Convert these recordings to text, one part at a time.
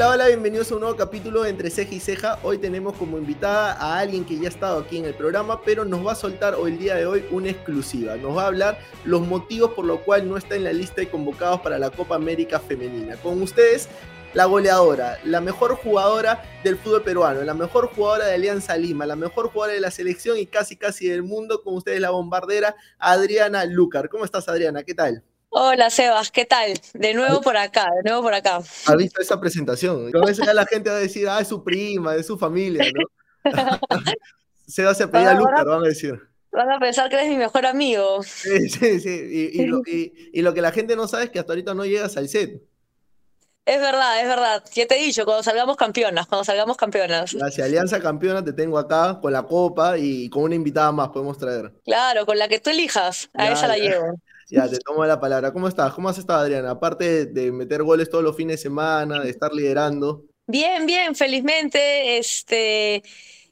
Hola, hola, bienvenidos a un nuevo capítulo de Entre Ceja y Ceja. Hoy tenemos como invitada a alguien que ya ha estado aquí en el programa, pero nos va a soltar hoy el día de hoy una exclusiva. Nos va a hablar los motivos por los cuales no está en la lista de convocados para la Copa América Femenina. Con ustedes, la goleadora, la mejor jugadora del fútbol peruano, la mejor jugadora de Alianza Lima, la mejor jugadora de la selección y casi casi del mundo. Con ustedes, la bombardera Adriana Lucar. ¿Cómo estás, Adriana? ¿Qué tal? Hola Sebas, ¿qué tal? De nuevo por acá, de nuevo por acá. ¿Has visto esa presentación? A veces ya la gente va a decir, ah, es su prima, es su familia, ¿no? Sebas se pedía a Lucar, van a decir. Van a pensar que eres mi mejor amigo. Sí, sí, sí. Y, lo, y, lo, que la gente no sabe es que hasta ahorita no llegas al set. Es verdad, es verdad. Ya te he dicho, cuando salgamos campeonas, cuando salgamos campeonas. Gracias, Alianza Campeona te tengo acá con la copa y con una invitada más podemos traer. Claro, con la que tú elijas, a esa la llevo. Ya, te tomo la palabra. ¿Cómo estás? ¿Cómo has estado, Adriana? Aparte de meter goles todos los fines de semana, de estar liderando. Bien, bien, felizmente, este,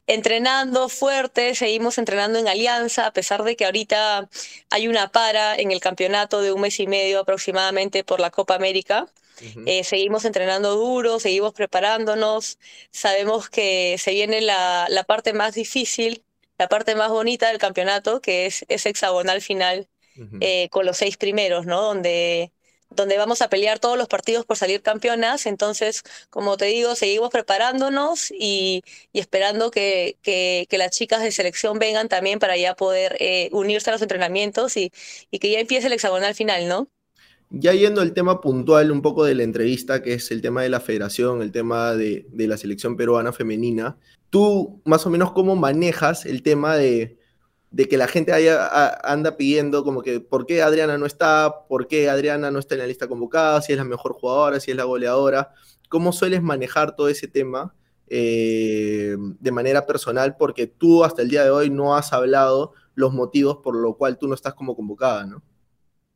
entrenando fuerte, seguimos entrenando en Alianza, a pesar de que ahorita hay una para en el campeonato de un mes y medio aproximadamente por la Copa América. Eh, seguimos entrenando duro, seguimos preparándonos, sabemos que se viene la, la parte más difícil, la parte más bonita del campeonato, que es ese hexagonal final eh, con los seis primeros, ¿no? Donde, donde vamos a pelear todos los partidos por salir campeonas. Entonces, como te digo, seguimos preparándonos y, esperando que, que, las chicas de selección vengan también para ya poder eh, unirse a los entrenamientos y, y que ya empiece el hexagonal final, ¿no? Ya yendo al tema puntual un poco de la entrevista, que es el tema de la federación, el tema de, de la selección peruana femenina, tú más o menos cómo manejas el tema de, de que la gente haya, anda pidiendo como que por qué Adriana no está, por qué Adriana no está en la lista convocada, si es la mejor jugadora, si es la goleadora. ¿Cómo sueles manejar todo ese tema eh, de manera personal? Porque tú hasta el día de hoy no has hablado los motivos por lo cual tú no estás como convocada, ¿no?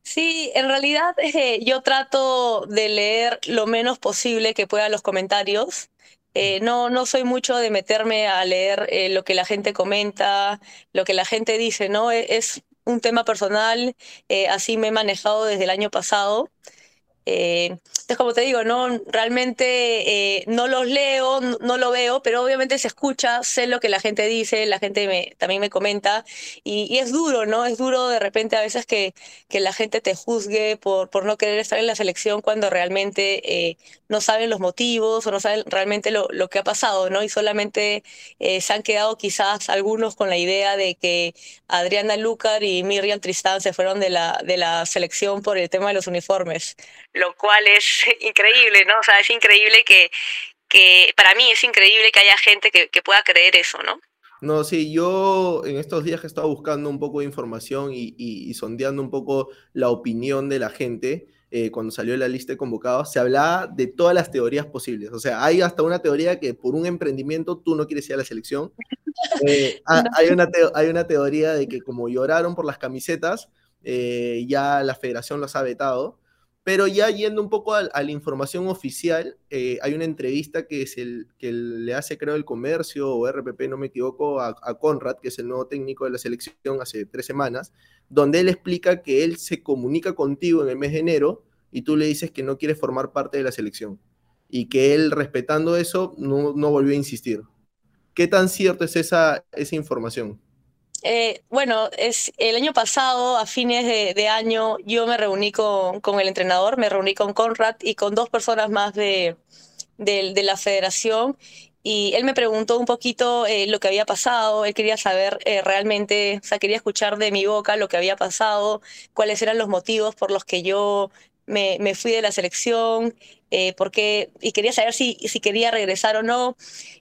Sí, en realidad eh, yo trato de leer lo menos posible que pueda los comentarios eh, no, no soy mucho de meterme a leer eh, lo que la gente comenta, lo que la gente dice, ¿no? E, es, un tema personal, eh, así me he manejado desde el año pasado. Entonces, como te digo, no realmente no los leo, no, lo veo, pero obviamente se escucha, sé lo que la gente dice, la gente me, también me comenta, y, es duro, ¿no? Es duro de repente a veces que, que la gente te juzgue por, por no querer estar en la selección cuando realmente no saben los motivos o no saben realmente lo, lo que ha pasado, ¿no? Y solamente eh, se han quedado quizás algunos con la idea de que Adriana Lucar y Miriam Tristán se fueron de la, de la selección por el tema de los uniformes, lo cual es increíble, ¿no? O sea, es increíble que, que para mí es increíble que haya gente que, que pueda creer eso, ¿no? No, sí, yo en estos días he estado buscando un poco de información y, y, y sondeando un poco la opinión de la gente. Eh, cuando salió la lista de convocados, se hablaba de todas las teorías posibles. O sea, hay hasta una teoría que por un emprendimiento tú no quieres ir a la selección. Eh, hay, una hay una teoría de que como lloraron por las camisetas, eh, ya la federación los ha vetado. Pero ya yendo un poco a, la información oficial, hay una entrevista que, es el, que le hace, creo, el comercio o RPP, no me equivoco, a, a Conrad, que es el nuevo técnico de la selección hace tres semanas, donde él explica que él se comunica contigo en el mes de enero y tú le dices que no quieres formar parte de la selección y que él, respetando eso, no, no volvió a insistir. ¿Qué tan cierto es esa, esa información? Eh, bueno, es el año pasado, a fines de, año, yo me reuní con, con, el entrenador, me reuní con Conrad y con dos personas más de, de la federación y él me preguntó un poquito eh, lo que había pasado, él quería saber eh, realmente, o sea, quería escuchar de mi boca lo que había pasado, cuáles eran los motivos por los que yo me, me fui de la selección, eh, porque, y quería saber si, si quería regresar o no.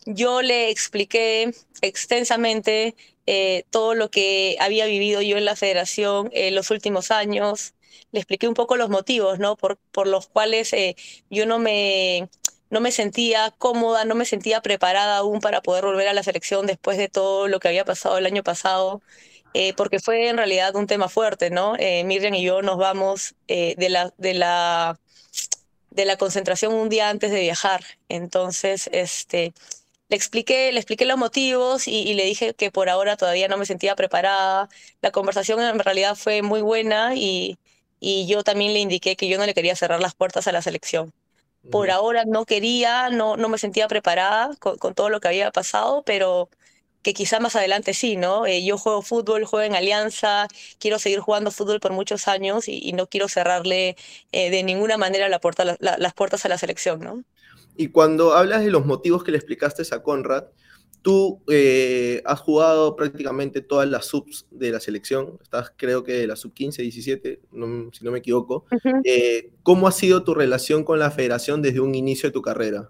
Yo le expliqué extensamente todo lo que había vivido yo en la federación en los últimos años, le expliqué un poco los motivos, ¿no? Por, por los cuales yo no me no me sentía cómoda, no me sentía preparada aún para poder volver a la selección después de todo lo que había pasado el año pasado, eh, porque fue en realidad un tema fuerte, ¿no? Eh, Miriam y yo nos vamos eh, de, la, de, la, de la concentración un día antes de viajar, entonces, este... Le expliqué, le expliqué los motivos y, y le dije que por ahora todavía no me sentía preparada. La conversación en realidad fue muy buena y, y yo también le indiqué que yo no le quería cerrar las puertas a la selección Por ahora no quería, no, no me sentía preparada con, con todo lo que había pasado, pero que quizá más adelante sí, ¿no? Eh, yo juego fútbol, juego en Alianza, quiero seguir jugando fútbol por muchos años y, no quiero cerrarle eh, de ninguna manera la puerta, las puertas a la selección, ¿no? Y cuando hablas de los motivos que le explicaste a Conrad, tú eh, has jugado prácticamente todas las subs de la selección, estás creo que de la sub 15, 17, si no me equivoco. ¿Cómo ha sido tu relación con la federación desde un inicio de tu carrera?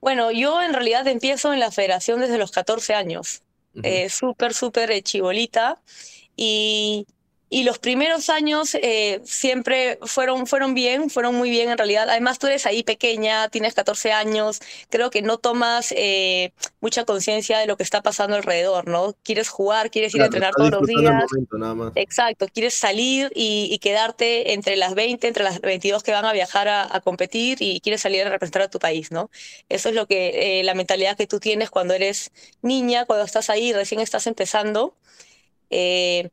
Bueno, yo en realidad empiezo en la federación desde los 14 años, eh, súper, súper chibolita. Y y los primeros años eh, siempre fueron, fueron bien, fueron muy bien en realidad. Además, tú eres ahí pequeña, tienes 14 años, creo que no tomas eh, mucha conciencia de lo que está pasando alrededor, ¿no? Quieres jugar, quieres ir a entrenar todos los días. Exacto, quieres salir y, quedarte entre las 20, entre las 22 que van a viajar a, competir y quieres salir a representar a tu país, ¿no? Eso es lo que, eh, la mentalidad que tú tienes cuando eres niña, cuando estás ahí, recién estás empezando. Eh,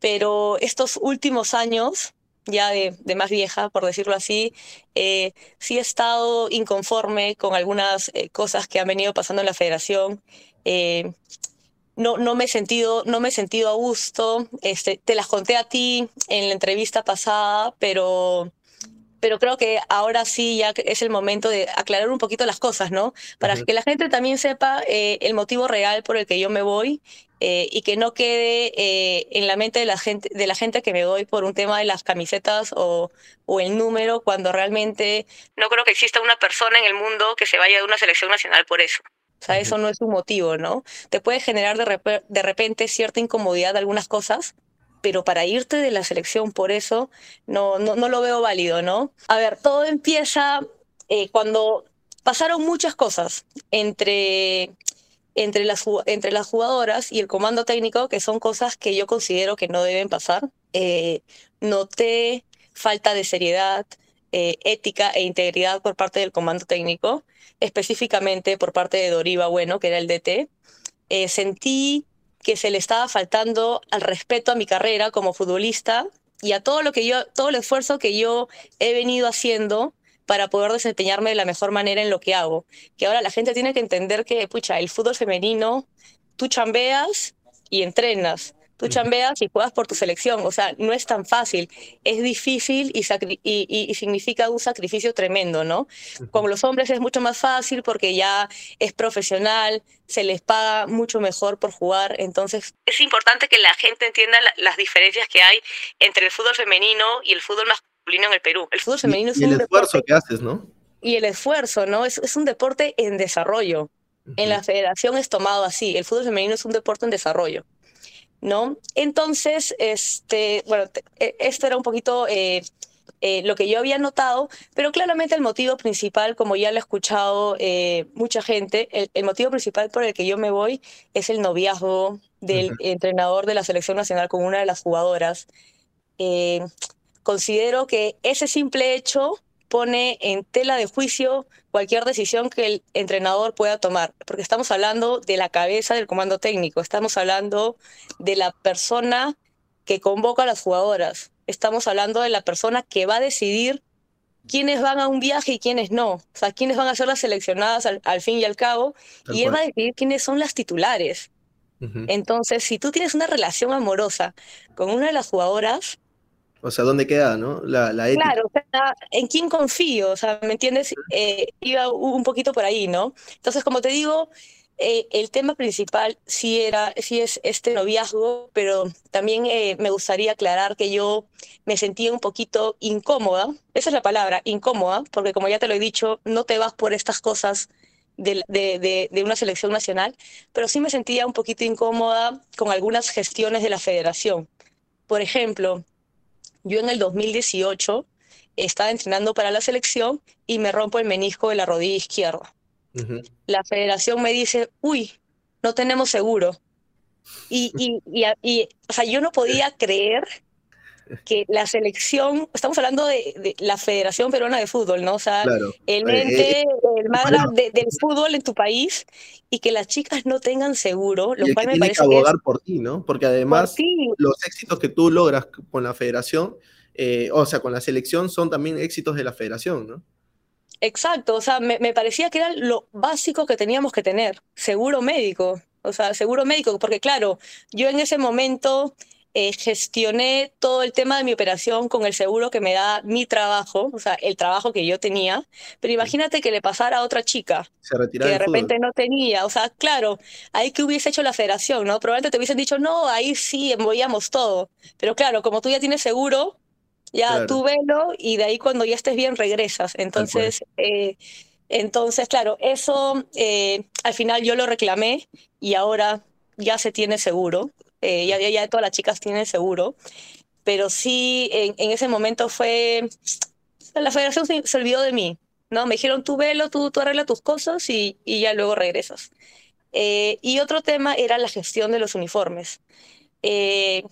pero estos últimos años, ya de, más vieja, por decirlo así, eh, sí he estado inconforme con algunas eh, cosas que han venido pasando en la federación. Eh, no, no, me he sentido, no me he sentido a gusto. Este, te las conté a ti en la entrevista pasada, pero pero creo que ahora sí ya es el momento de aclarar un poquito las cosas, ¿no? Para que la gente también sepa eh, el motivo real por el que yo me voy eh, y que no quede eh, en la mente de la, gente, de la gente que me voy por un tema de las camisetas o, o el número, cuando realmente no creo que exista una persona en el mundo que se vaya de una selección nacional por eso. O sea, eso no es un motivo, ¿no? Te puede generar de, de repente cierta incomodidad de algunas cosas, pero para irte de la selección por eso no, no, no lo veo válido, ¿no? A ver, todo empieza eh, cuando pasaron muchas cosas entre, entre, las, entre las jugadoras y el comando técnico, que son cosas que yo considero que no deben pasar. Eh, noté falta de seriedad, eh, ética e integridad por parte del comando técnico, específicamente por parte de Doriva Bueno, que era el DT. sentí que se le estaba faltando al respeto a mi carrera como futbolista y a todo lo que yo, todo el esfuerzo que yo he venido haciendo para poder desempeñarme de la mejor manera en lo que hago. Que ahora la gente tiene que entender que, pucha, el fútbol femenino, tú chambeas y entrenas tú chambeas y juegas por tu selección. O sea, no es tan fácil, es difícil y, y, significa un sacrificio tremendo, ¿no? Con los hombres es mucho más fácil porque ya es profesional, se les paga mucho mejor por jugar. Entonces, es importante que la gente entienda las diferencias que hay entre el fútbol femenino y el fútbol masculino en el Perú. El fútbol femenino es y el esfuerzo que haces, ¿no? Y el esfuerzo, ¿no? Es, es un deporte en desarrollo. En la federación es tomado así. El fútbol femenino es un deporte en desarrollo. ¿no? Entonces, este, bueno, e, esto era un poquito eh, eh, lo que yo había notado, pero claramente el motivo principal, como ya lo ha escuchado eh, mucha gente, el, motivo principal por el que yo me voy es el noviazgo del entrenador de la selección nacional con una de las jugadoras. Considero que ese simple hecho pone en tela de juicio cualquier decisión que el entrenador pueda tomar, porque estamos hablando de la cabeza del comando técnico, estamos hablando de la persona que convoca a las jugadoras, estamos hablando de la persona que va a decidir quiénes van a un viaje y quiénes no, o sea, quiénes van a ser las seleccionadas al, fin y al cabo, y él va a decidir quiénes son las titulares. Entonces, si tú tienes una relación amorosa con una de las jugadoras, o sea, ¿dónde queda, no? La, la ética. Claro, o sea, ¿en quién confío? O sea, ¿me entiendes? Eh, iba un poquito por ahí, ¿no? Entonces, como te digo, eh, el tema principal sí, era, sí es este noviazgo, pero también eh, me gustaría aclarar que yo me sentía un poquito incómoda, esa es la palabra, incómoda, porque como ya te lo he dicho, no te vas por estas cosas de, de, de, una selección nacional, pero sí me sentía un poquito incómoda con algunas gestiones de la federación. Por ejemplo, yo en el 2018 estaba entrenando para la selección y me rompo el menisco de la rodilla izquierda. La federación me dice, uy, no tenemos seguro. Y, y, y, o sea, yo no podía creer que la selección, estamos hablando de, la Federación Peruana de Fútbol, ¿no? O sea, el eh, ente, eh, el más del fútbol en tu país y que las chicas no tengan seguro, lo cual me parece que abogar por ti, ¿no? Porque además los éxitos que tú logras con la federación, eh, o sea, con la selección, son también éxitos de la federación, ¿no? Exacto, o sea, me, me, parecía que era lo básico que teníamos que tener, seguro médico, o sea, seguro médico, porque claro, yo en ese momento eh, gestioné todo el tema de mi operación con el seguro que me da mi trabajo, o sea, el trabajo que yo tenía, pero imagínate que le pasara a otra chica que de repente no tenía, o sea, claro, ahí que hubiese hecho la federación, ¿no? Probablemente te hubiesen dicho, no, ahí sí, envolvíamos todo, pero claro, como tú ya tienes seguro, ya tú velo y de ahí cuando ya estés bien regresas, entonces... Eh, entonces, claro, eso eh, al final yo lo reclamé y ahora ya se tiene seguro. Eh, ya, ya todas las chicas tienen seguro, pero sí, en, ese momento fue, la federación se, olvidó de mí, ¿no? Me dijeron, tú velo, tú, tú arregla tus cosas y, y ya luego regresas. Eh, y otro tema era la gestión de los uniformes. Eh,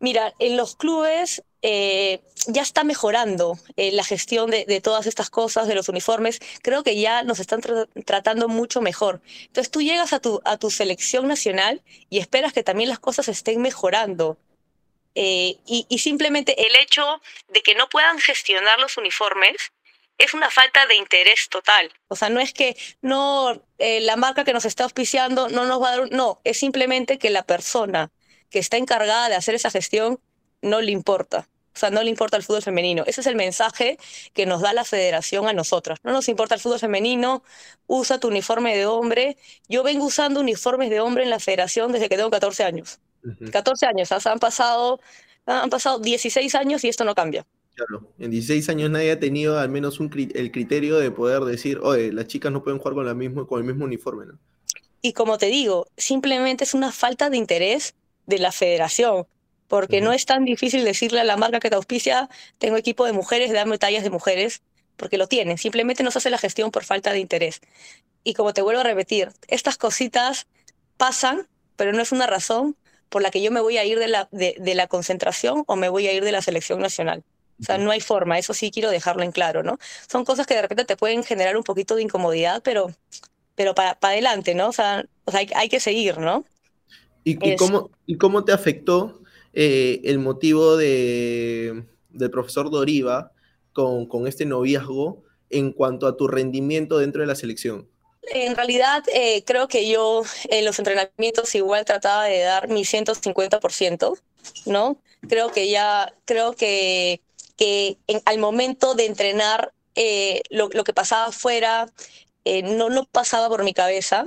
mira, en los clubes eh, ya está mejorando eh, la gestión de, todas estas cosas, de los uniformes. Creo que ya nos están tra tratando mucho mejor. Entonces tú llegas a tu, selección nacional y esperas que también las cosas estén mejorando. Eh, y, simplemente el hecho de que no puedan gestionar los uniformes es una falta de interés total. O sea, no es que no la marca que nos está auspiciando no nos va a dar, no, es simplemente que la persona que está encargada de hacer esa gestión no le importa. O sea, no le importa el fútbol femenino. Ese es el mensaje que nos da la federación a nosotras. No nos importa el fútbol femenino, usa tu uniforme de hombre. Yo vengo usando uniformes de hombre en la federación desde que tengo 14 años. Uh -huh. 14 años, o sea, han pasado, han pasado 16 años y esto no cambia. Claro, en 16 años nadie ha tenido al menos un, el criterio de poder decir, oye, las chicas no pueden jugar con, la mismo, con el mismo uniforme. ¿no? Y como te digo, simplemente es una falta de interés de la federación porque no es tan difícil decirle a la marca que te auspicia, tengo equipo de mujeres, dame tallas de mujeres, porque lo tienen, simplemente no se hace la gestión por falta de interés. Y como te vuelvo a repetir, estas cositas pasan, pero no es una razón por la que yo me voy a ir de la, de, de la concentración o me voy a ir de la selección nacional. O sea, no hay forma, eso sí quiero dejarlo en claro, ¿no? Son cosas que de repente te pueden generar un poquito de incomodidad, pero, pero para pa adelante, ¿no? O sea, o sea hay, hay, que seguir, ¿no? ¿Y, y cómo, ¿Y cómo te afectó eh, el motivo de, del profesor Doriva con, con, este noviazgo en cuanto a tu rendimiento dentro de la selección? En realidad, eh, creo que yo en los entrenamientos igual trataba de dar mi 150%, ¿no? Creo que ya, creo que, que al momento de entrenar, eh, lo, lo, que pasaba afuera no, no pasaba por mi cabeza,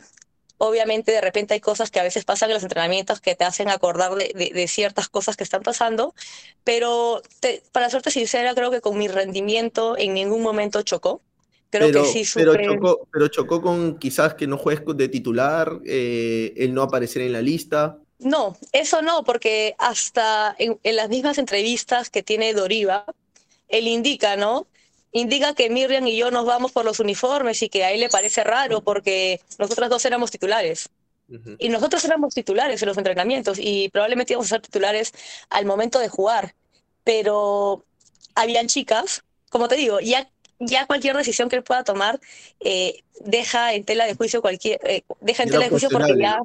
Obviamente de repente hay cosas que a veces pasan en los entrenamientos que te hacen acordar de, de, de ciertas cosas que están pasando, pero te, para serte sincera, creo que con mi rendimiento en ningún momento chocó. Creo pero, que sí pero, chocó, pero chocó con quizás que no juegues de titular, eh, el no aparecer en la lista. No, eso no, porque hasta en, en las mismas entrevistas que tiene Doriva, él indica, ¿no? Indica que Miriam y yo nos vamos por los uniformes y que a él le parece raro porque nosotras dos éramos titulares. Uh -huh. Y nosotros éramos titulares en los entrenamientos y probablemente íbamos a ser titulares al momento de jugar. Pero habían chicas, como te digo, ya, ya cualquier decisión que él pueda tomar eh, deja en tela de juicio cualquier, eh, deja en tela de juicio porque ya,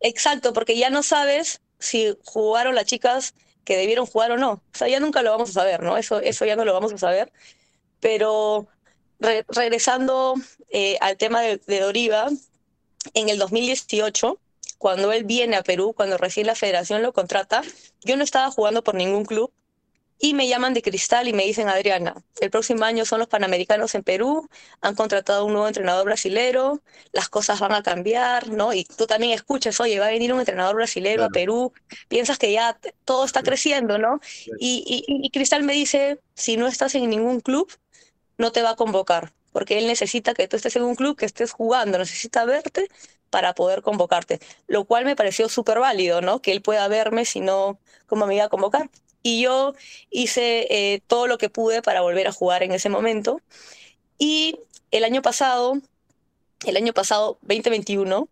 exacto, porque ya no sabes si jugaron las chicas que debieron jugar o no. O sea, ya nunca lo vamos a saber, ¿no? Eso, eso ya no lo vamos a saber. Pero re regresando eh, al tema de, de, Doriva, en el 2018, cuando él viene a Perú, cuando recién la federación lo contrata, yo no estaba jugando por ningún club y me llaman de Cristal y me dicen, Adriana, el próximo año son los Panamericanos en Perú, han contratado un nuevo entrenador brasilero, las cosas van a cambiar, ¿no? Y tú también escuchas, oye, va a venir un entrenador brasilero claro. a Perú, piensas que ya todo está creciendo, ¿no? Y, y, y Cristal me dice, si no estás en ningún club, no te va a convocar, porque él necesita que tú estés en un club, que estés jugando, necesita verte para poder convocarte, lo cual me pareció súper válido, ¿no? Que él pueda verme, si no, ¿cómo me iba a convocar? Y yo hice eh, todo lo que pude para volver a jugar en ese momento. Y el año pasado, el año pasado, 2021,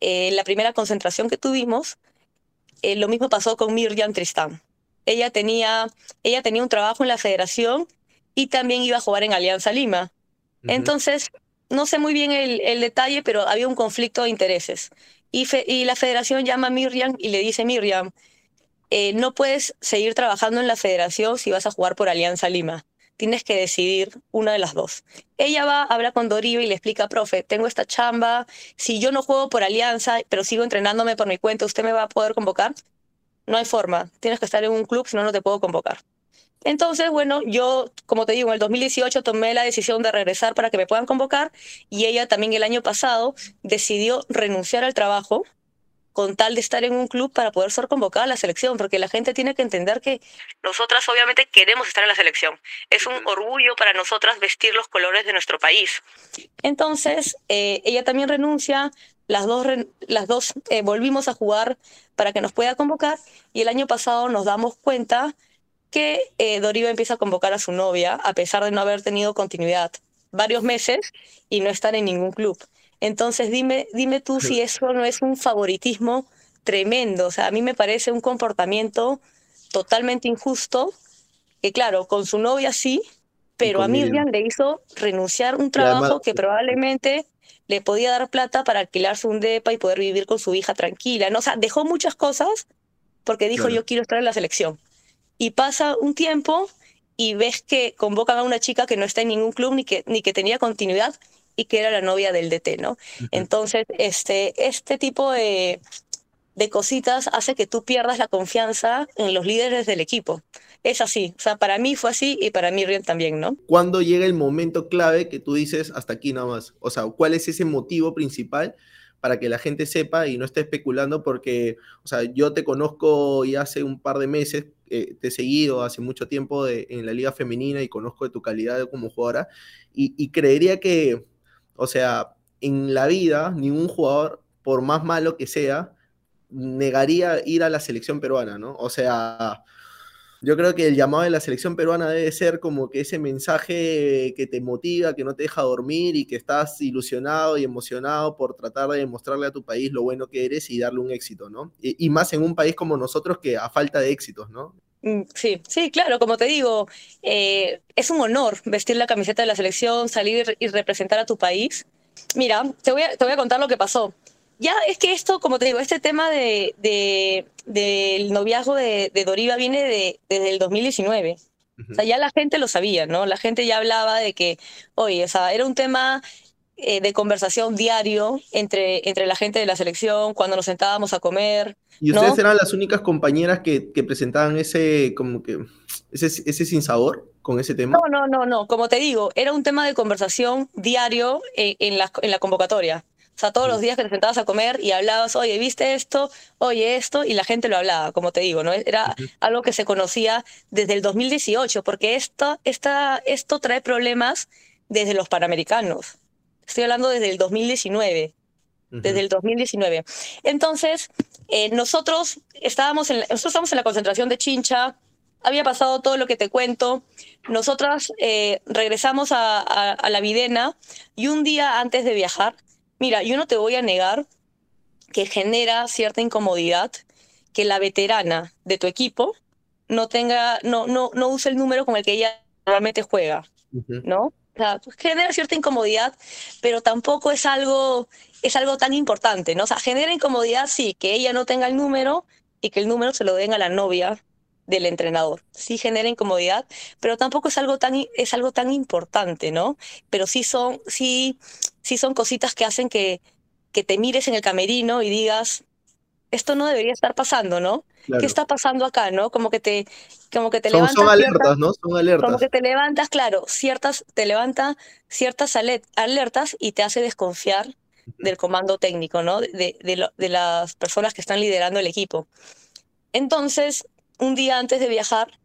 eh, la primera concentración que tuvimos, eh, lo mismo pasó con Miriam Tristán. Ella tenía, ella tenía un trabajo en la federación y también iba a jugar en Alianza Lima. Uh -huh. Entonces, no sé muy bien el, el, detalle, pero había un conflicto de intereses. Y, fe, y, la federación llama a Miriam y le dice, Miriam, eh, no puedes seguir trabajando en la federación si vas a jugar por Alianza Lima. tienes que decidir una de las dos. Ella va, habla con Doriva y le explica, profe, tengo esta chamba, si yo no juego por alianza, pero sigo entrenándome por mi cuenta, ¿usted me va a poder convocar? No hay forma, tienes que estar en un club, si no, no te puedo convocar. Entonces, bueno, yo, como te digo, en el 2018 tomé la decisión de regresar para que me puedan convocar y ella también el año pasado decidió renunciar al trabajo con tal de estar en un club para poder ser convocada a la selección, porque la gente tiene que entender que nosotras obviamente queremos estar en la selección. Es un orgullo para nosotras vestir los colores de nuestro país. Entonces, eh, ella también renuncia, las dos, las dos eh, volvimos a jugar para que nos pueda convocar y el año pasado nos damos cuenta que eh, Doriva empieza a convocar a su novia a pesar de no haber tenido continuidad varios meses y no estar en ningún club. Entonces dime, dime tú si eso no es un favoritismo tremendo. O sea, a mí me parece un comportamiento totalmente injusto, que claro, con su novia sí, pero a Miriam le hizo renunciar un trabajo que probablemente le podía dar plata para alquilarse un depa y poder vivir con su hija tranquila. ¿no? O sea, dejó muchas cosas porque dijo yo quiero estar en la selección. Y pasa un tiempo y ves que convocan a una chica que no está en ningún club ni que, ni que tenía continuidad y que era la novia del DT, ¿no? Entonces, este, este tipo de, de cositas hace que tú pierdas la confianza en los líderes del equipo. Es así, o sea, para mí fue así y para Miriam también, ¿no? ¿Cuándo llega el momento clave que tú dices hasta aquí nada más? O sea, ¿cuál es ese motivo principal para que la gente sepa y no esté especulando? Porque, o sea, yo te conozco ya hace un par de meses, eh, te he seguido hace mucho tiempo de, en la liga femenina y conozco de tu calidad como jugadora y creería que o sea, en la vida, ningún jugador, por más malo que sea, negaría ir a la selección peruana, ¿no? O sea, yo creo que el llamado de la selección peruana debe ser como que ese mensaje que te motiva, que no te deja dormir y que estás ilusionado y emocionado por tratar de demostrarle a tu país lo bueno que eres y darle un éxito, ¿no? Y, más en un país como nosotros que a falta de éxitos, ¿no? Mm, sí, sí, claro, como te digo, eh, es un honor vestir la camiseta de la selección, salir y representar a tu país. Mira, te voy a, te voy a contar lo que pasó. Ya es que esto, como te digo, este tema de, de del noviazgo de, de, Doriva viene de, desde el 2019. O sea, ya la gente lo sabía, ¿no? La gente ya hablaba de que, oye, o sea, era un tema eh, de conversación diario entre, entre la gente de la selección, cuando nos sentábamos a comer. ¿Y ustedes eran las únicas compañeras que, que, presentaban ese, como que, ese, ese sinsabor con ese tema? No, no, no, no. Como te digo, era un tema de conversación diario en, en, la, en la convocatoria. O sea, todos los días que te sentabas a comer y hablabas, oye, ¿viste esto? Oye, esto, y la gente lo hablaba, como te digo, ¿no? Era algo que se conocía desde el 2018, porque esto, esta, esto trae problemas desde los panamericanos. Estoy hablando desde el 2019. Desde el 2019. Entonces, eh, nosotros, estábamos en, nosotros estábamos en la concentración de Chincha, había pasado todo lo que te cuento. Nosotras eh, regresamos a, a, la Videna y un día antes de viajar, mira, yo no te voy a negar que genera cierta incomodidad que la veterana de tu equipo no tenga, no, no, no use el número con el que ella realmente juega, ¿no? sea, genera cierta incomodidad, pero tampoco es algo, es algo tan importante, ¿no? O sea, genera incomodidad, sí, que ella no tenga el número y que el número se lo den a la novia del entrenador. Sí genera incomodidad, pero tampoco es algo tan, es algo tan importante, ¿no? Pero sí son, sí, sí son cositas que hacen que, que te mires en el camerino y digas, esto no debería estar pasando, ¿no? ¿Qué está pasando acá, no? Como que te, como que te son, levantas. Son alertas, ¿no? Son alertas. Como que te levantas, claro, ciertas, te levanta ciertas alertas y te hace desconfiar del comando técnico, ¿no? De, de, de las personas que están liderando el equipo. Entonces, un día antes de viajar,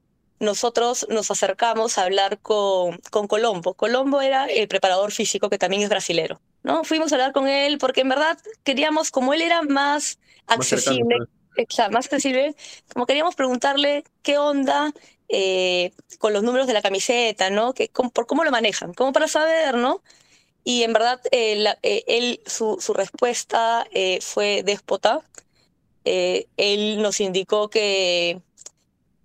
nosotros nos acercamos a hablar con, con Colombo. Colombo era el preparador físico que también es brasilero. ¿no? Fuimos a hablar con él porque en verdad queríamos, como él era más accesible, más, más accesible, como queríamos preguntarle qué onda eh, con los números de la camiseta, ¿no? Que, por cómo lo manejan, como para saber, ¿no? Y en verdad, eh, eh, él, su, su respuesta fue déspota. él nos indicó que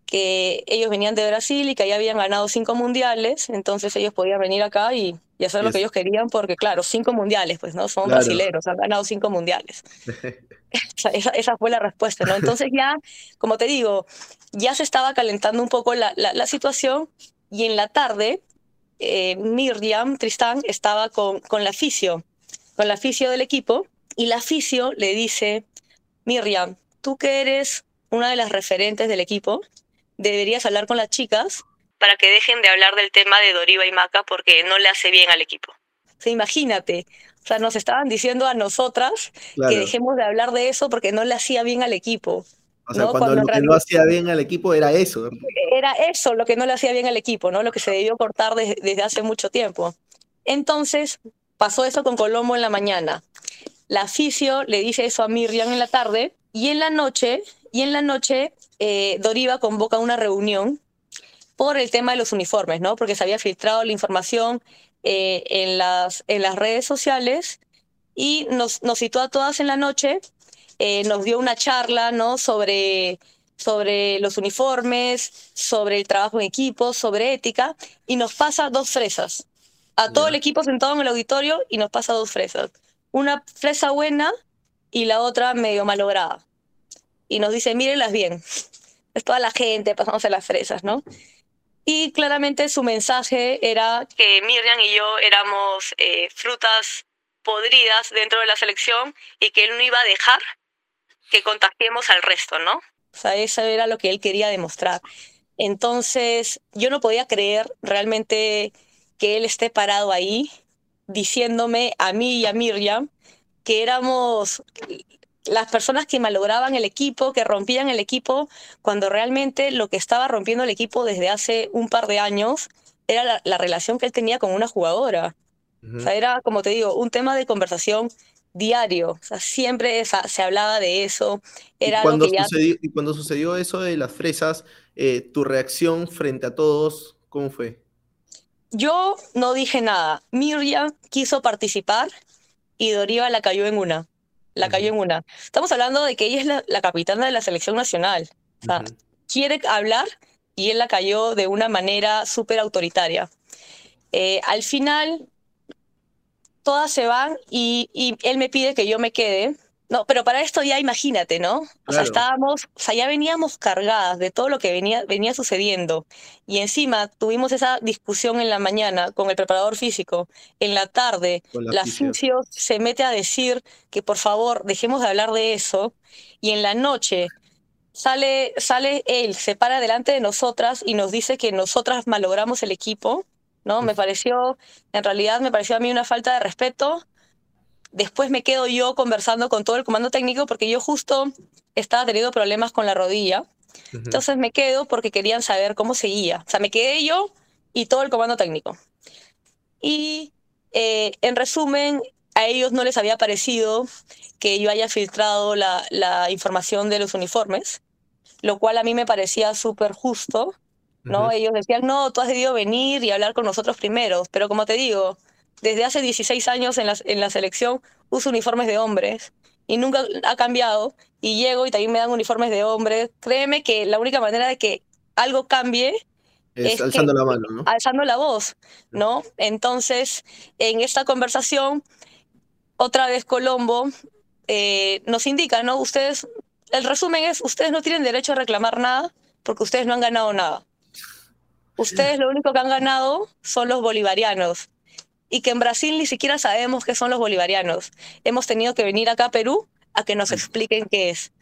que ellos venían de Brasil y que ya habían ganado cinco mundiales, entonces ellos podían venir acá y, hacer lo que ellos querían, porque claro, cinco mundiales, pues, ¿no? Son brasileros, han ganado cinco mundiales. esa, esa, fue la respuesta, ¿no? Entonces ya, como te digo, ya se estaba calentando un poco la, la, situación Y en la tarde, eh, Miriam Tristán estaba con, con la fisio, con la fisio del equipo, y la fisio le dice, Miriam, tú que eres una de las referentes del equipo, deberías hablar con las chicas para que dejen de hablar del tema de Doriva y Maca porque no le hace bien al equipo. Sea, imagínate, o sea, nos estaban diciendo a nosotras que dejemos de hablar de eso porque no le hacía bien al equipo. O sea, cuando, lo que no hacía bien al equipo era eso. Era eso lo que no le hacía bien al equipo, ¿no? Lo que se debió cortar desde hace mucho tiempo. Entonces, pasó eso con Colombo en la mañana. La fisio le dice eso a Miriam en la tarde y en la noche, y en la noche eh, Doriva convoca una reunión por el tema de los uniformes, ¿no? Porque se había filtrado la información eh, en, las, en las redes sociales y nos, nos citó a todas en la noche, eh, nos dio una charla, ¿no? Sobre, sobre los uniformes, sobre el trabajo en equipo, sobre ética, y nos pasa dos fresas. A todo el equipo sentado en el auditorio y nos pasa dos fresas. Una fresa buena y la otra medio malograda. Y nos dice, mírenlas bien. Es toda la gente pasándose las fresas, ¿no? Y claramente su mensaje era que Miriam y yo éramos eh, frutas podridas dentro de la selección y que él no iba a dejar que contagiemos al resto, ¿no? O sea, eso era lo que él quería demostrar. Entonces, yo no podía creer realmente que él esté parado ahí diciéndome a mí y a Miriam que éramos las personas que malograban el equipo, que rompían el equipo, cuando realmente lo que estaba rompiendo el equipo desde hace un par de años era la, relación que él tenía con una jugadora. O sea, era, como te digo, un tema de conversación diario. O sea, siempre se hablaba de eso. Era ¿Y, cuando sucedió, y cuando sucedió eso de las fresas, eh, tu reacción frente a todos, ¿cómo fue? Yo no dije nada. Miriam quiso participar y Doriva la cayó en una la cayó en una. Estamos hablando de que ella es la, capitana de la selección nacional. O sea, quiere hablar y él la cayó de una manera súper autoritaria. Eh, al final, todas se van y, y, él me pide que yo me quede no, pero para esto ya imagínate, ¿no? O sea, estábamos, o sea, ya veníamos cargadas de todo lo que venía, venía sucediendo. Y encima tuvimos esa discusión en la mañana con el preparador físico. En la tarde, la, fisio se mete a decir que por favor dejemos de hablar de eso. Y en la noche sale, sale él, se para delante de nosotras y nos dice que nosotras malogramos el equipo. ¿no? Me pareció, en realidad me pareció a mí una falta de respeto Después me quedo yo conversando con todo el comando técnico porque yo justo estaba teniendo problemas con la rodilla. Entonces me quedo porque querían saber cómo seguía. O sea, me quedé yo y todo el comando técnico. Y eh, en resumen, a ellos no les había parecido que yo haya filtrado la, la información de los uniformes, lo cual a mí me parecía súper justo. ¿no? Ellos decían, no, tú has debido venir y hablar con nosotros primero. Pero como te digo, desde hace 16 años en la, en la selección uso uniformes de hombres y nunca ha cambiado y llego y también me dan uniformes de hombres. Créeme que la única manera de que algo cambie es, alzando la mano, ¿no? Alzando la voz, ¿no? Entonces, en esta conversación, otra vez Colombo eh, nos indica, ¿no? Ustedes, el resumen es, ustedes no tienen derecho a reclamar nada porque ustedes no han ganado nada. Ustedes lo único que han ganado son los bolivarianos y que en Brasil ni siquiera sabemos qué son los bolivarianos. Hemos tenido que venir acá a Perú a que nos expliquen qué es.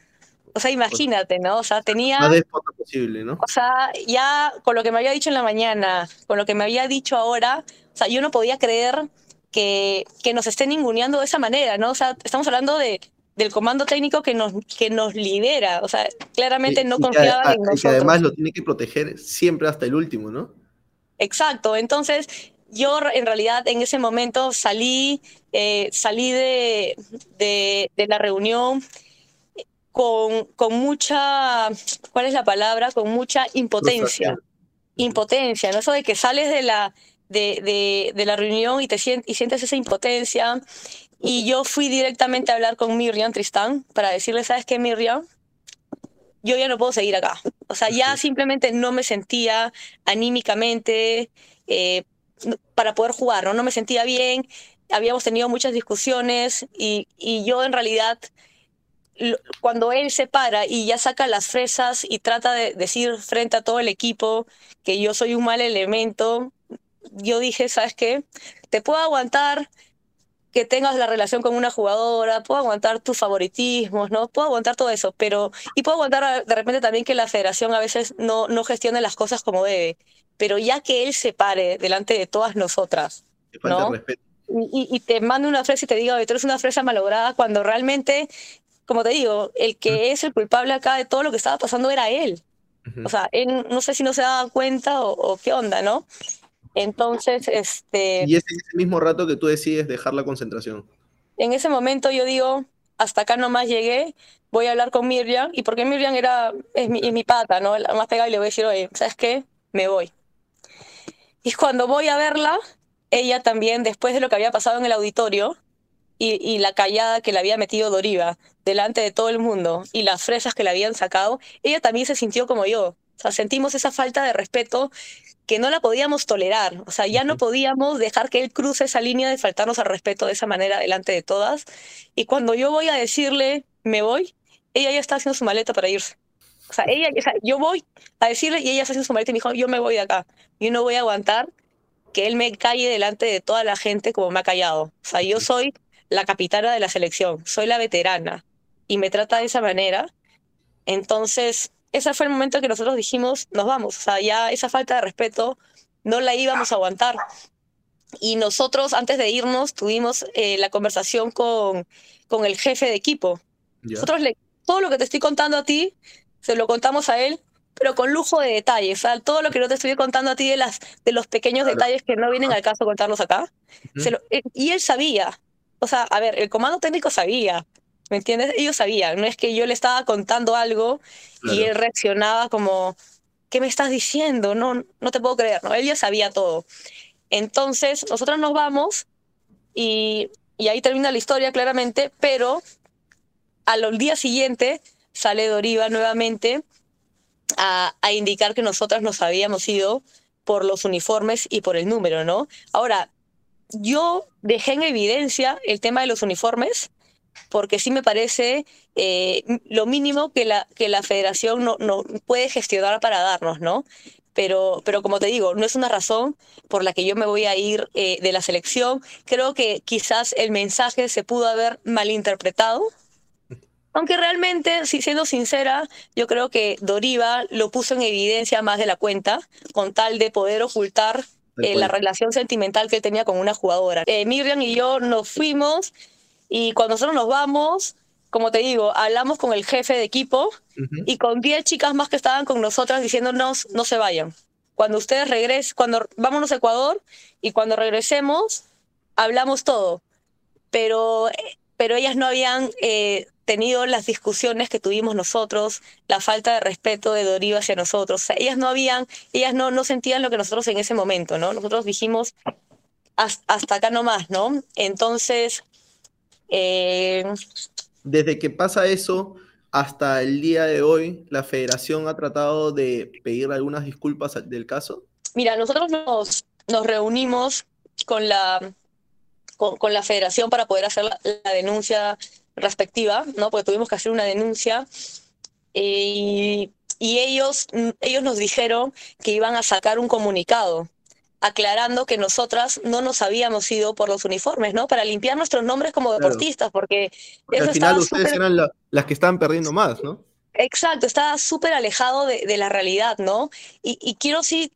O sea, imagínate, ¿no? O sea, tenía... Más posible, ¿no? O sea, ya con lo que me había dicho en la mañana, con lo que me había dicho ahora, o sea, yo no podía creer que, que nos estén ninguneando de esa manera, ¿no? O sea, estamos hablando de, del comando técnico que nos, que nos lidera. O sea, claramente no confiaba en nosotros. Y que además lo tiene que proteger siempre hasta el último, ¿no? Exacto. Entonces, yo en realidad en ese momento salí, eh, salí de, de, la reunión con, con, mucha, ¿cuál es la palabra? Con mucha impotencia. Impotencia, ¿no? Eso de que sales de la, de, de, la reunión y, te sientes, y sientes esa impotencia. Y yo fui directamente a hablar con Miriam Tristán para decirle, ¿sabes qué, Miriam? Yo ya no puedo seguir acá. O sea, ya simplemente no me sentía anímicamente, eh, para poder jugar, ¿no? No me sentía bien, habíamos tenido muchas discusiones y, y yo en realidad cuando él se para y ya saca las fresas y trata de decir frente a todo el equipo que yo soy un mal elemento, yo dije, ¿sabes qué? Te puedo aguantar que tengas la relación con una jugadora, puedo aguantar tus favoritismos, ¿no? Puedo aguantar todo eso, pero... Y puedo aguantar de repente también que la federación a veces no, no gestione las cosas como debe, pero ya que él se pare delante de todas nosotras, ¿no? Y, y, te mande una fresa y te diga, oye, tú eres una fresa malograda, cuando realmente, como te digo, el que es el culpable acá de todo lo que estaba pasando era él. O sea, él no sé si no se daba cuenta o, o qué onda, ¿no? Entonces, este... Y es en ese mismo rato que tú decides dejar la concentración. En ese momento yo digo, hasta acá nomás llegué, voy a hablar con Miriam, y porque Miriam era, es mi, es mi pata, ¿no? La más pegada, y le voy a decir, oye, ¿sabes qué? Me voy. Y cuando voy a verla, ella también, después de lo que había pasado en el auditorio, y, y, la callada que le había metido Doriva delante de todo el mundo, y las fresas que le habían sacado, ella también se sintió como yo. O sea, sentimos esa falta de respeto que no la podíamos tolerar. O sea, ya no podíamos dejar que él cruce esa línea de faltarnos al respeto de esa manera delante de todas. Y cuando yo voy a decirle, me voy, ella ya está haciendo su maleta para irse. O sea, ella, o sea, yo voy a decirle y ella está haciendo su maleta y me dijo, yo me voy de acá. Yo no voy a aguantar que él me calle delante de toda la gente como me ha callado. O sea, yo soy la capitana de la selección, soy la veterana y me trata de esa manera. Entonces, ese fue el momento en que nosotros dijimos, nos vamos, o sea, ya esa falta de respeto no la íbamos a aguantar. Y nosotros, antes de irnos, tuvimos eh, la conversación con, con el jefe de equipo. Nosotros, le, todo lo que te estoy contando a ti, se lo contamos a él, pero con lujo de detalles. Sea, todo lo que no te estoy contando a ti de, las, de los pequeños detalles que no vienen al caso contarlos acá. se lo, eh, y él sabía. O sea, a ver, el comando técnico sabía. ¿Me entiendes? Ellos sabían, no es que yo le estaba contando algo y él reaccionaba como, ¿qué me estás diciendo? No, no te puedo creer, ¿no? Él ya sabía todo. Entonces, nosotros nos vamos y, y ahí termina la historia claramente, pero al día siguiente sale Doriva nuevamente a, a indicar que nosotras nos habíamos ido por los uniformes y por el número, ¿no? Ahora, yo dejé en evidencia el tema de los uniformes porque sí me parece eh, lo mínimo que la, que la federación no, no puede gestionar para darnos, ¿no? Pero, pero como te digo, no es una razón por la que yo me voy a ir eh, de la selección. Creo que quizás el mensaje se pudo haber malinterpretado. Aunque realmente, si siendo sincera, yo creo que Doriva lo puso en evidencia más de la cuenta, con tal de poder ocultar eh, la relación sentimental que él tenía con una jugadora. Eh, Miriam y yo nos fuimos y cuando nosotros nos vamos, como te digo, hablamos con el jefe de equipo y con 10 chicas más que estaban con nosotras diciéndonos no se vayan. Cuando ustedes regresen, cuando vámonos a Ecuador y cuando regresemos, hablamos todo. Pero, pero ellas no habían eh, tenido las discusiones que tuvimos nosotros, la falta de respeto de Doriva hacia nosotros. O sea, ellas no habían, ellas no, no sentían lo que nosotros en ese momento, ¿no? Nosotros dijimos hasta acá nomás, ¿no? Entonces, eh, Desde que pasa eso hasta el día de hoy, ¿la federación ha tratado de pedir algunas disculpas del caso? Mira, nosotros nos, nos reunimos con la, con, la federación para poder hacer la, denuncia respectiva, ¿no? Porque tuvimos que hacer una denuncia y, y ellos, ellos nos dijeron que iban a sacar un comunicado aclarando que nosotras no nos habíamos ido por los uniformes, ¿no? Para limpiar nuestros nombres como deportistas, porque, al final ustedes eran las que estaban perdiendo más, ¿no? Exacto, estaba súper alejado de, de, la realidad, ¿no? Y, y, quiero sí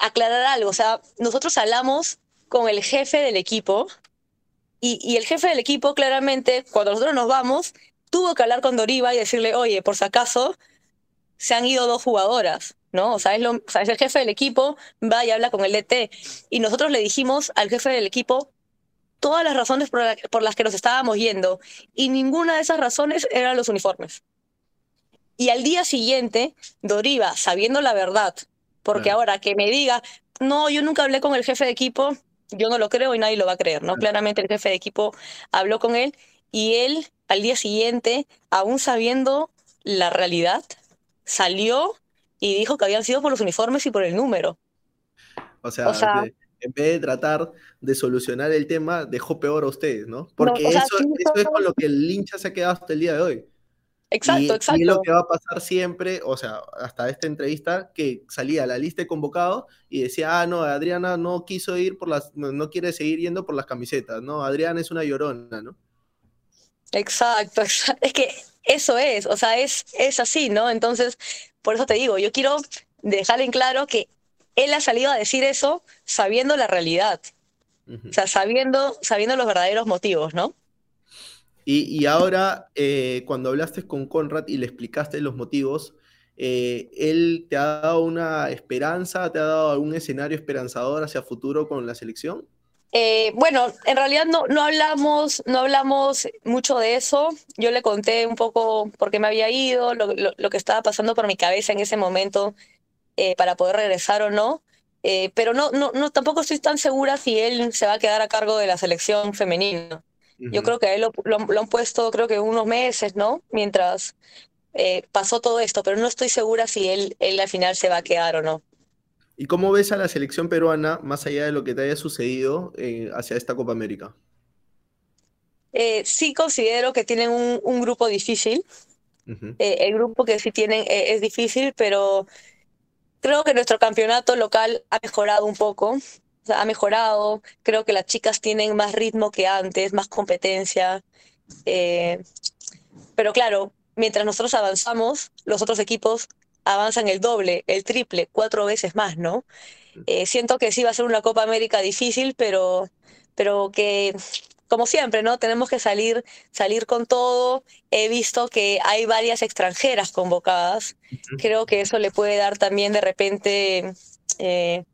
aclarar algo, o sea, nosotros hablamos con el jefe del equipo y, y el jefe del equipo claramente, cuando nosotros nos vamos, tuvo que hablar con Doriva y decirle, oye, por si acaso, se han ido dos jugadoras. ¿no? O sea, es, lo, o sea, es el jefe del equipo, va y habla con el DT. Y nosotros le dijimos al jefe del equipo todas las razones por, la, por, las que nos estábamos yendo. Y ninguna de esas razones eran los uniformes. Y al día siguiente, Doriva, sabiendo la verdad, porque claro. ahora que me diga, no, yo nunca hablé con el jefe de equipo, yo no lo creo y nadie lo va a creer, ¿no? Claro. Claramente el jefe de equipo habló con él y él al día siguiente, aún sabiendo la realidad, salió y dijo que habían sido por los uniformes y por el número. O sea, o sea de, en vez de tratar de solucionar el tema, dejó peor a ustedes, ¿no? Porque no, o sea, eso, sí, eso es con lo que el hincha se ha quedado hasta el día de hoy. Exacto, exacto. Y lo que va a pasar siempre, o sea, hasta esta entrevista, que salía la lista de convocados y decía, ah, no, Adriana no quiso ir por las, no quiere seguir yendo por las camisetas, ¿no? Adriana es una llorona, ¿no? Exacto, exacto. Es que eso es, o sea, es, es así, ¿no? Entonces, por eso te digo, yo quiero dejar en claro que él ha salido a decir eso sabiendo la realidad, o sea, sabiendo, sabiendo los verdaderos motivos, ¿no? Y, ahora, eh, cuando hablaste con Conrad y le explicaste los motivos, eh, ¿él te ha dado una esperanza, te ha dado algún escenario esperanzador hacia futuro con la selección? Eh, bueno, en realidad no, no, hablamos, no hablamos mucho de eso. Yo le conté un poco por qué me había ido, lo, que estaba pasando por mi cabeza en ese momento para poder regresar o no. pero no, no, no, tampoco estoy tan segura si él se va a quedar a cargo de la selección femenina. Yo creo que a él lo, han puesto, creo que unos meses, ¿no? Mientras eh, pasó todo esto, pero no estoy segura si él, él al final se va a quedar o no. ¿Y cómo ves a la selección peruana, más allá de lo que te haya sucedido eh, hacia esta Copa América? Eh, sí considero que tienen un, grupo difícil. el grupo que sí tienen es difícil, pero creo que nuestro campeonato local ha mejorado un poco ha mejorado, creo que las chicas tienen más ritmo que antes, más competencia. Eh, pero claro, mientras nosotros avanzamos, los otros equipos avanzan el doble, el triple, cuatro veces más, ¿no? Eh, siento que sí va a ser una Copa América difícil, pero, pero que, como siempre, ¿no? Tenemos que salir, salir con todo. He visto que hay varias extranjeras convocadas. Creo que eso le puede dar también de repente eh,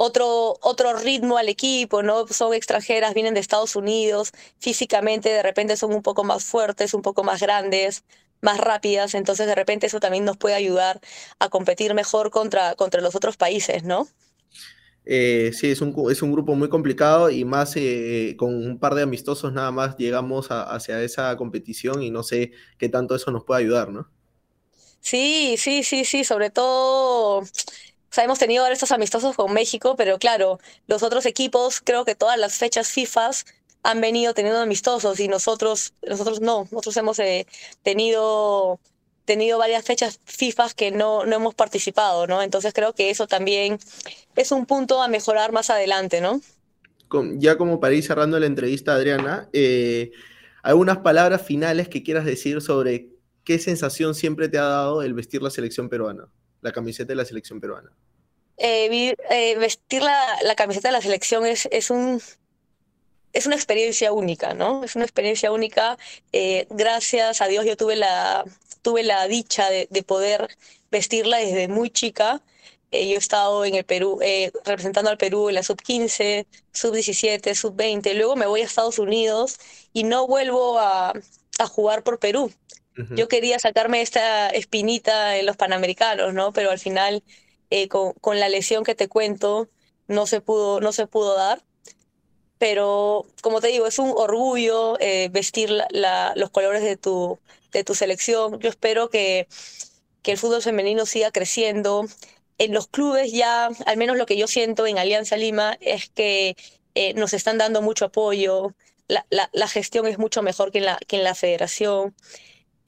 otro, otro ritmo al equipo, ¿no? Son extranjeras, vienen de Estados Unidos, físicamente de repente son un poco más fuertes, un poco más grandes, más rápidas, entonces de repente eso también nos puede ayudar a competir mejor contra, contra los otros países, ¿no? Eh, sí, es un, es un grupo muy complicado y más eh, con un par de amistosos nada más llegamos hacia esa competición y no sé qué tanto eso nos puede ayudar, ¿no? Sí, sí, sí, sí, sobre todo o sea, hemos tenido estos amistosos con México, pero claro, los otros equipos, creo que todas las fechas FIFA han venido teniendo amistosos y nosotros, nosotros no, nosotros hemos eh, tenido, tenido varias fechas FIFA que no, no hemos participado, ¿no? Entonces creo que eso también es un punto a mejorar más adelante, ¿no? Ya como para ir cerrando la entrevista, Adriana, eh, ¿algunas palabras finales que quieras decir sobre qué sensación siempre te ha dado el vestir la selección peruana? La camiseta de la selección peruana? Eh, eh, vestir la, camiseta de la selección es, es, un, es una experiencia única, ¿no? Es una experiencia única. Eh, gracias a Dios yo tuve la, tuve la dicha de, poder vestirla desde muy chica. yo he estado en el Perú, representando al Perú en la sub-15, sub-17, sub-20. Luego me voy a Estados Unidos y no vuelvo a, a jugar por Perú. Yo quería sacarme esta espinita en los Panamericanos, ¿no? Pero al final, eh, con, la lesión que te cuento, no se pudo, no se pudo dar. Pero, como te digo, es un orgullo eh, vestir los colores de tu, de tu selección. Yo espero que, que el fútbol femenino siga creciendo. En los clubes ya, al menos lo que yo siento en Alianza Lima, es que eh, nos están dando mucho apoyo. La, la, la, gestión es mucho mejor que en la, que en la federación.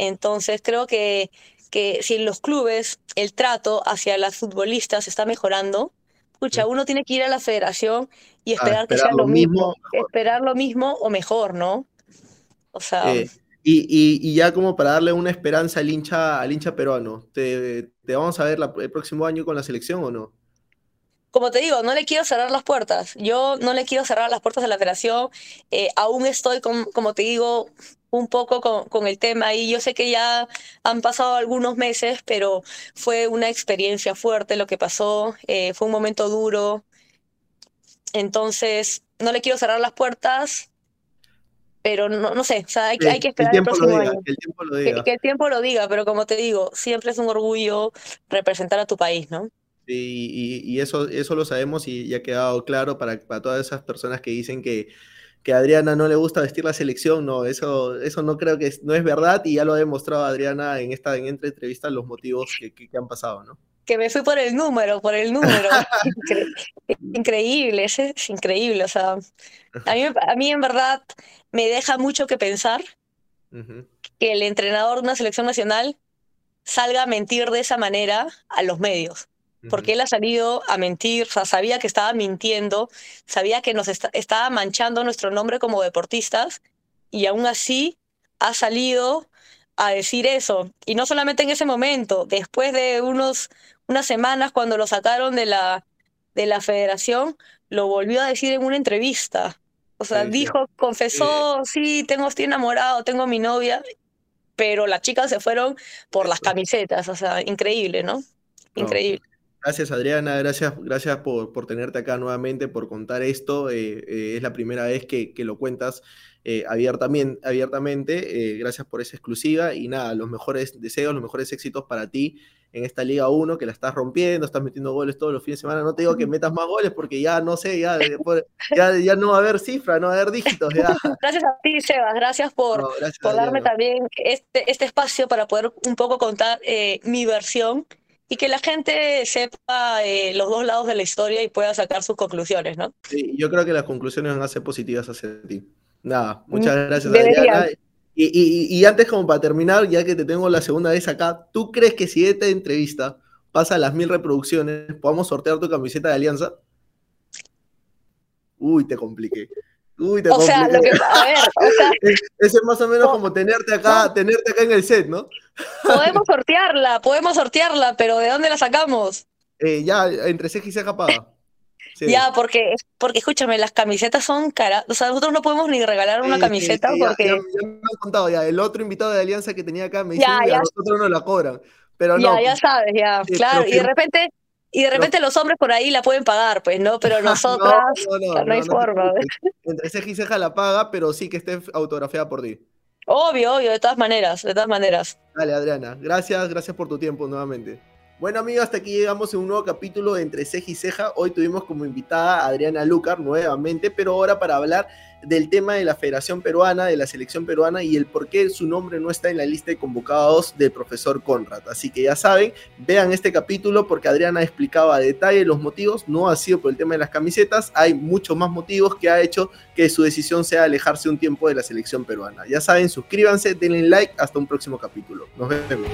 Entonces creo que, que si en los clubes el trato hacia las futbolistas está mejorando, escucha, uno tiene que ir a la federación y esperar, que sea lo mismo, esperar lo mismo o mejor, ¿no? O sea... Eh, y, ya como para darle una esperanza al hincha, al hincha peruano, ¿te, vamos a ver el próximo año con la selección o no? como te digo, no le quiero cerrar las puertas. Yo no le quiero cerrar las puertas a la federación. Eh, aún estoy, como te digo, un poco con, el tema y yo sé que ya han pasado algunos meses, pero fue una experiencia fuerte lo que pasó, eh, fue un momento duro. Entonces, no le quiero cerrar las puertas, pero no, no sé, o sea, hay, hay que esperar el, próximo año. Que el tiempo lo diga. Que, el tiempo lo diga, pero como te digo, siempre es un orgullo representar a tu país, ¿no? y, y, eso, eso lo sabemos y ya ha quedado claro para, para todas esas personas que dicen que que a Adriana no le gusta vestir la selección, no, eso, eso no creo que es, no es verdad y ya lo ha demostrado Adriana en esta en entrevista los motivos que, que, han pasado, ¿no? Que me fui por el número, por el número. increíble, es, es, increíble. O sea, a mí, a mí en verdad me deja mucho que pensar. que el entrenador de una selección nacional salga a mentir de esa manera a los medios. Porque él ha salido a mentir, o sea, sabía que estaba mintiendo, sabía que nos estaba manchando nuestro nombre como deportistas y aún así ha salido a decir eso. Y no solamente en ese momento, después de unos, unas semanas cuando lo sacaron de la, de la federación, lo volvió a decir en una entrevista. O sea, dijo, confesó, sí, tengo, estoy enamorado, tengo mi novia, pero las chicas se fueron por las camisetas, o sea, increíble, ¿no? Increíble. Gracias Adriana, gracias, gracias por, por, tenerte acá nuevamente, por contar esto. Eh, eh, es la primera vez que, que lo cuentas eh, abiertamente. abiertamente. gracias por esa exclusiva y nada, los mejores deseos, los mejores éxitos para ti en esta Liga 1 que la estás rompiendo, estás metiendo goles todos los fines de semana. No te digo que metas más goles porque ya no sé, ya, ya, no va a haber cifra, no va a haber dígitos. Gracias a ti, Sebas, gracias por, por darme también este, este espacio para poder un poco contar eh, mi versión y que la gente sepa eh, los dos lados de la historia y pueda sacar sus conclusiones, ¿no? Sí, yo creo que las conclusiones van a ser positivas hacia ti. Nada, muchas mm, gracias, Adriana. Y, antes, como para terminar, ya que te tengo la segunda vez acá, ¿tú crees que si esta entrevista pasa a las mil reproducciones, podamos sortear tu camiseta de alianza? Uy, te compliqué. Uy, te o. Sea, lo que, a ver, o sea, Eso es más o menos como tenerte acá, tenerte acá en el set, ¿no? Podemos sortearla, podemos sortearla, pero ¿de dónde la sacamos? Eh, ya, entre ceja y ceja paga. Ya, porque, porque escúchame, las camisetas son caras. O sea, nosotros no podemos ni regalar una camiseta porque. Ya, me han contado, ya. El otro invitado de Alianza que tenía acá me dice, que a nosotros no la cobran. Pero no. Ya, ya sabes, ya. claro, y de repente. Y de repente los hombres por ahí la pueden pagar, pues, ¿no? Pero nosotras no, no hay forma. Entre ceja y ceja la paga, pero sí que esté autografiada por ti. Obvio, obvio, de todas maneras, de todas maneras. Dale, Adriana. Gracias, gracias por tu tiempo nuevamente. Bueno amigos, hasta aquí llegamos en un nuevo capítulo de Entre Ceja y Ceja. Hoy tuvimos como invitada a Adriana Lucar nuevamente, pero ahora para hablar del tema de la Federación Peruana, de la selección peruana y el por qué su nombre no está en la lista de convocados del profesor Conrad. Así que ya saben, vean este capítulo porque Adriana ha explicado a detalle los motivos, no ha sido por el tema de las camisetas, hay muchos más motivos que ha hecho que su decisión sea alejarse un tiempo de la selección peruana. Ya saben, suscríbanse, denle like, hasta un próximo capítulo. Nos vemos.